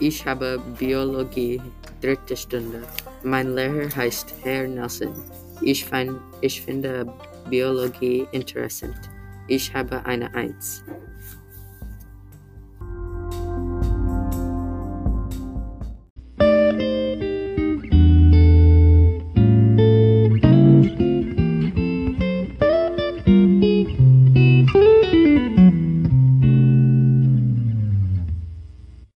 Ich habe Biologie, dritte Stunde. Mein Lehrer heißt Herr Nelson. Ich, find, ich finde Biologie interessant. Ich habe eine Eins.